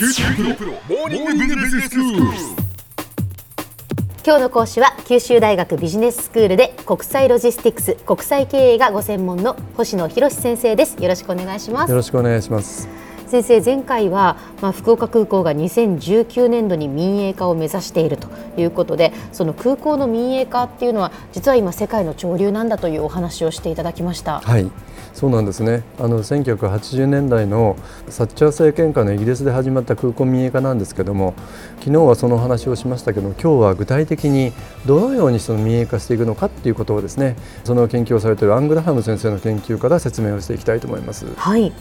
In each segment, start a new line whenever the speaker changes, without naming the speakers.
九州大学モーニングビジネススクール。
今日の講師は九州大学ビジネススクールで国際ロジスティクス国際経営がご専門の星野博先生です。よろしくお願いします。
よろしくお願いします
先生前回は、まあ、福岡空港が2019年度に民営化を目指しているということでその空港の民営化っていうのは実は今世界の潮流なんだというお話をしていただきました。
はい。そうなんですね。あの1980年代のサッチャー政権下のイギリスで始まった空港民営化なんですけども昨日はその話をしましたけど今日は具体的にどのようにその民営化していくのかっていうことをですねその研究をされているアングラハム先生の研究から説明をしていきたいと思います。
はい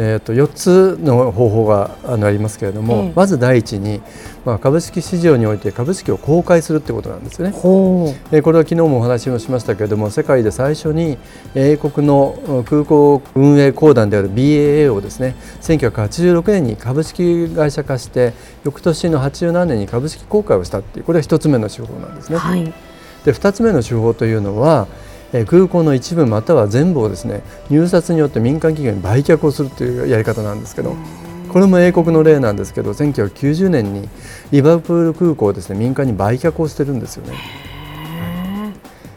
えー、と4つの方法がありますけれども、
ええ
まず第一に、まあ、株式市場において株式を公開するということなんですよね。えーこれは昨日もお話をしましたけれども世界で最初に英国の空港運営公団である BAA をですね1986年に株式会社化して翌年の87年に株式公開をしたっていうこれは1つ目の手法なんですね。
はい
で2つ目の手法というのはえー空港の一部または全部をですね入札によって民間企業に売却をするというやり方なんですけどこれも英国の例なんですけど1990年にリバプール空港をですね民間に売却をしてるんですよね。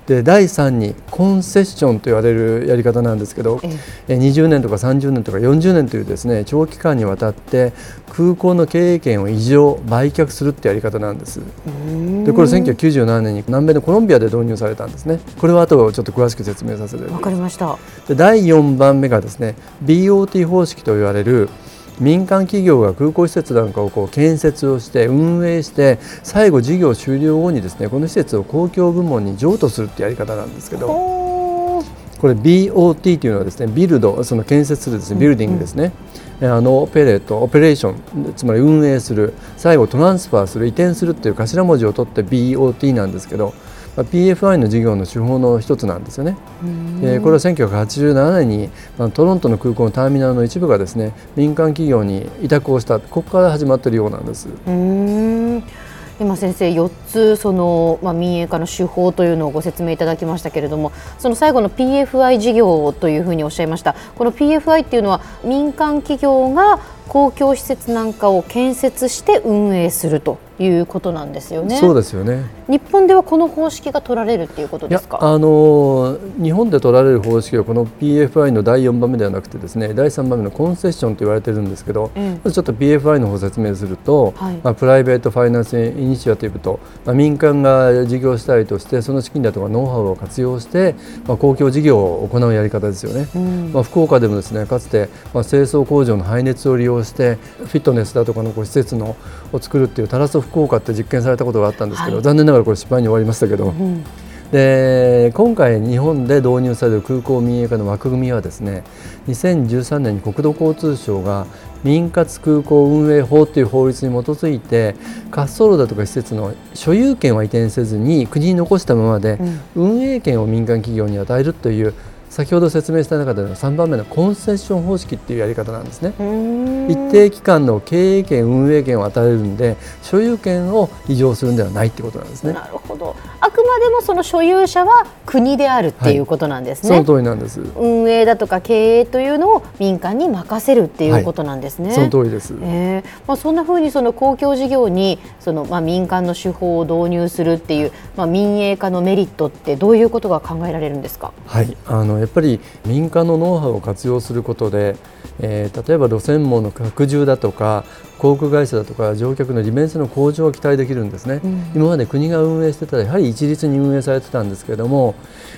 で第3にコンセッションと言われるやり方なんですけど
え
え20年とか30年とか40年というですね長期間にわたって空港の経営権を異常売却するってやり方なんです。でこれ1997年に南米のコロンビアで導入されたんですね。これは後ちょっと詳しく説明させて
わかりました
で第4番目がですね BOT 方式と言われる民間企業が空港施設なんかをこう建設をして運営して最後事業終了後にですねこの施設を公共部門に譲渡するってやり方なんですけど
ほ
これ BOT というのはですねビルドその建設するですねビルディングですね、えあのオペレートオペレーションつまり運営する最後トランスファーする移転するっていう頭文字を取って BOT なんですけど、まあ PFI の事業の手法の一つなんですよね。えーこれは1987年に、まあ、トロントの空港のターミナルの一部がですね民間企業に委託をしたここから始まっているようなんです。
今先生4つその、まあ、民営化の手法というのをご説明いただきましたけれどもその最後の PFI 事業というふうにおっしゃいましたこの PFI っていうのは民間企業が公共施設なんかを建設して運営するということなんですよね。
そうですよね
日本ではこの方式が取られるっていうことですか？
あの日本で取られる方式はこの PFI の第4番目ではなくてですね第3番目のコンセッションと言われてるんですけど、
うん
ちょっと PFI の方を説明すると、
はい
まあ、プライベートファイナンスイニシアティブと、まあ、民間が事業主体としてその資金だとかノウハウを活用して、まあ、公共事業を行うやり方ですよね。
うん
まあ、福岡でもですねかつて、まあ、清掃工場の排熱を利用してフィットネスだとかのこう施設のを作るっていうタラソ福岡って実験されたことがあったんですけど、
はい。
残念ながらこれ失敗に終わりましたけど、
うん
で今回日本で導入される空港民営化の枠組みはですね2013年に国土交通省が民活空港運営法という法律に基づいて滑走路だとか施設の所有権は移転せずに国に残したままで運営権を民間企業に与えるという先ほど説明した中での3番目のコンセッション方式っていうやり方なんですね。
うん
一定期間の経営権運営権を与えるんで所有権を移譲するんではないってことなんですね。
なるほど。あくまでもその所有者は国であるっていうことなんですね。
その通りなんです。
運営だとか経営というのを民間に任せるっていうことなんですね。
その通りです。
えーまあ、そんなふうにその公共事業にその、まあ、民間の手法を導入するっていう、まあ、民営化のメリットってどういうことが考えられるんですか？
はい、あのやっぱり民間のノウハウを活用することで、えー例えば路線網の拡充だとか航空会社だとか乗客の利便性の向上が期待できるんですね、
うん。
今まで国が運営してたらやはり一律に運営されてたんですけれども、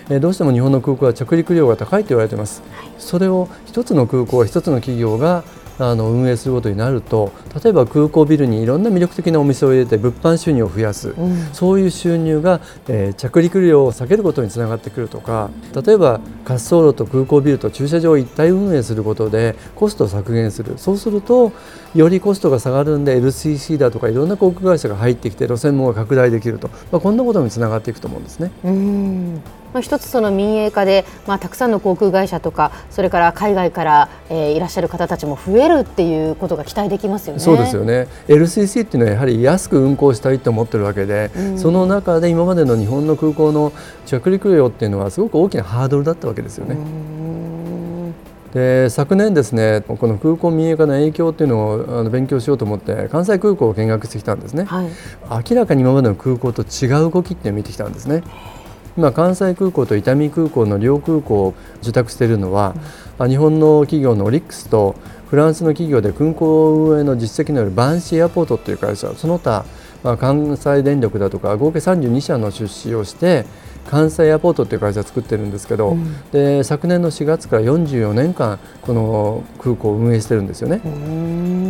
えーどうしても日本の空港は着陸量が高いと言われています、それを一つの空港一つの企業があの運営することになると例えば空港ビルにいろんな魅力的なお店を入れて物販収入を増やす、
うん。
そういう収入が、えー着陸量を下げることにつながってくるとか例えば滑走路と空港ビルと駐車場を一体運営することでコストを削減する。そうするとよりコストが下がるんで LCC だとかいろんな航空会社が入ってきて路線網が拡大できると、まあ、こんなことにつながっていくと思うんですね。
うんまあ、一つその民営化で、まあ、たくさんの航空会社とかそれから海外から、えーいらっしゃる方たちも増えるっていうことが期待できますよね。
そうですよね。LCC っていうのはやはり安く運航したいと思ってるわけで、
うん。
その中で今までの日本の空港の着陸量っていうのはすごく大きなハードルだったわけですよね。
うん。
で昨年ですねこの空港民営化の影響っていうのをあの勉強しようと思って関西空港を見学してきたんですね、はい、明らかに今までの空港と違う動きって見てきたんですね今関西空港と伊丹空港の両空港を受託しているのは、うん、日本の企業のオリックスとフランスの企業で空港運営の実績のあるバンシーエアポートという会社その他、まあ、関西電力だとか合計32社の出資をして関西エアポートっていう会社を作ってるんですけど、うん、で昨年の4月から44年間この空港を運営してるんですよね。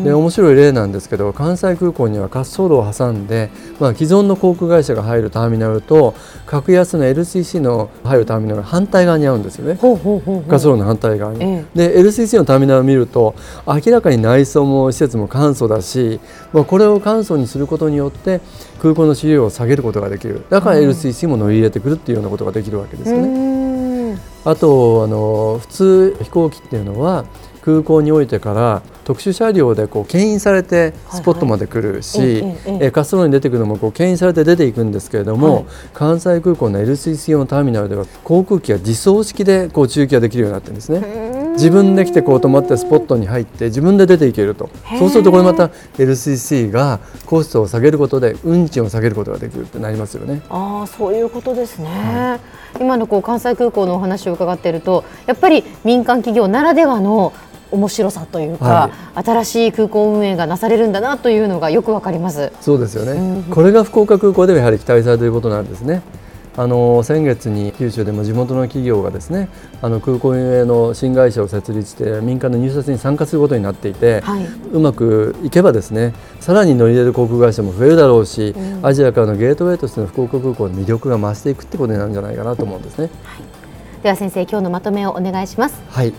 で面白い例なんですけど関西空港には滑走路を挟んで、まあ、既存の航空会社が入るターミナルと格安の LCC の入るターミナルが反対側に合うんですよね。滑走路の反対側に。ええ、で LCC のターミナルを見ると明らかに内装も施設も簡素だし、まあ、これを簡素にすることによって空港の資料を下げることができる。だから LCC も乗り入れてくるっていうようなことができるわけですよね。あとあの普通飛行機っていうのは空港においてから特殊車両でこう牽引されてスポットまで来るし、はいはい、え滑走路に出てくるのもこう牽引されて出ていくんですけれども、はい、関西空港の LCC 用のターミナルでは航空機が自走式でこう中継ができるようになってるんですね。自分で来てこう止まってスポットに入って自分で出ていけると。そうするとこれまた LCC がコストを下げることで運賃を下げることができるってなりますよね。
あそういうことですね、はい、今のこう関西空港のお話を伺っているとやっぱり民間企業ならではの面白さというか、はい、新しい空港運営がなされるんだなというのがよくわかります。
そうですよね、うん、これが福岡空港ではやはり期待されていることなんですね。あの先月に九州でも地元の企業がですねあの空港運営の新会社を設立して民間の入札に参加することになっていて、はい、うまくいけばですねさらに乗り入れる航空会社も増えるだろうし、うん、アジアからのゲートウェイとしての福岡空港の魅力が増していくってことになるんじゃないかなと思うんですね。はい、
では先生今日のまとめをお願いします。
はい。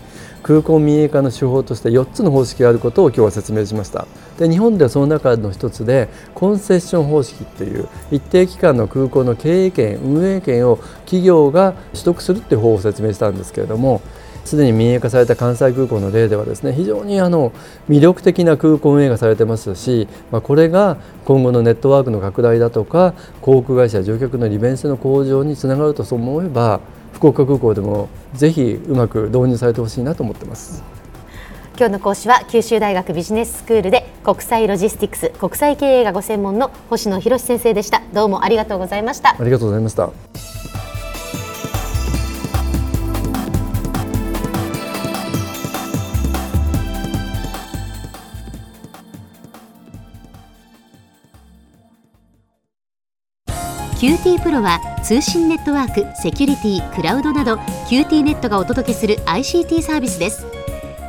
空港民営化の手法として4つの方式があることを今日は説明しましたで日本ではその中の一つでコンセッション方式っていう一定期間の空港の経営権運営権を企業が取得するっていう方法を説明したんですけれどもすでに民営化された関西空港の例ではですね非常にあの魅力的な空港運営がされてますし、まあ、これが今後のネットワークの拡大だとか航空会社乗客の利便性の向上につながるとそう思えば福岡空港でもぜひうまく導入されてほしいなと思ってます。
今日の講師は九州大学ビジネススクールで国際ロジスティクス国際経営がご専門の星野博先生でした。どうもありがとうございました。
ありがとうございました。
QT プロは通信ネットワーク、セキュリティ、クラウドなど QT ネットがお届けする ICT サービスです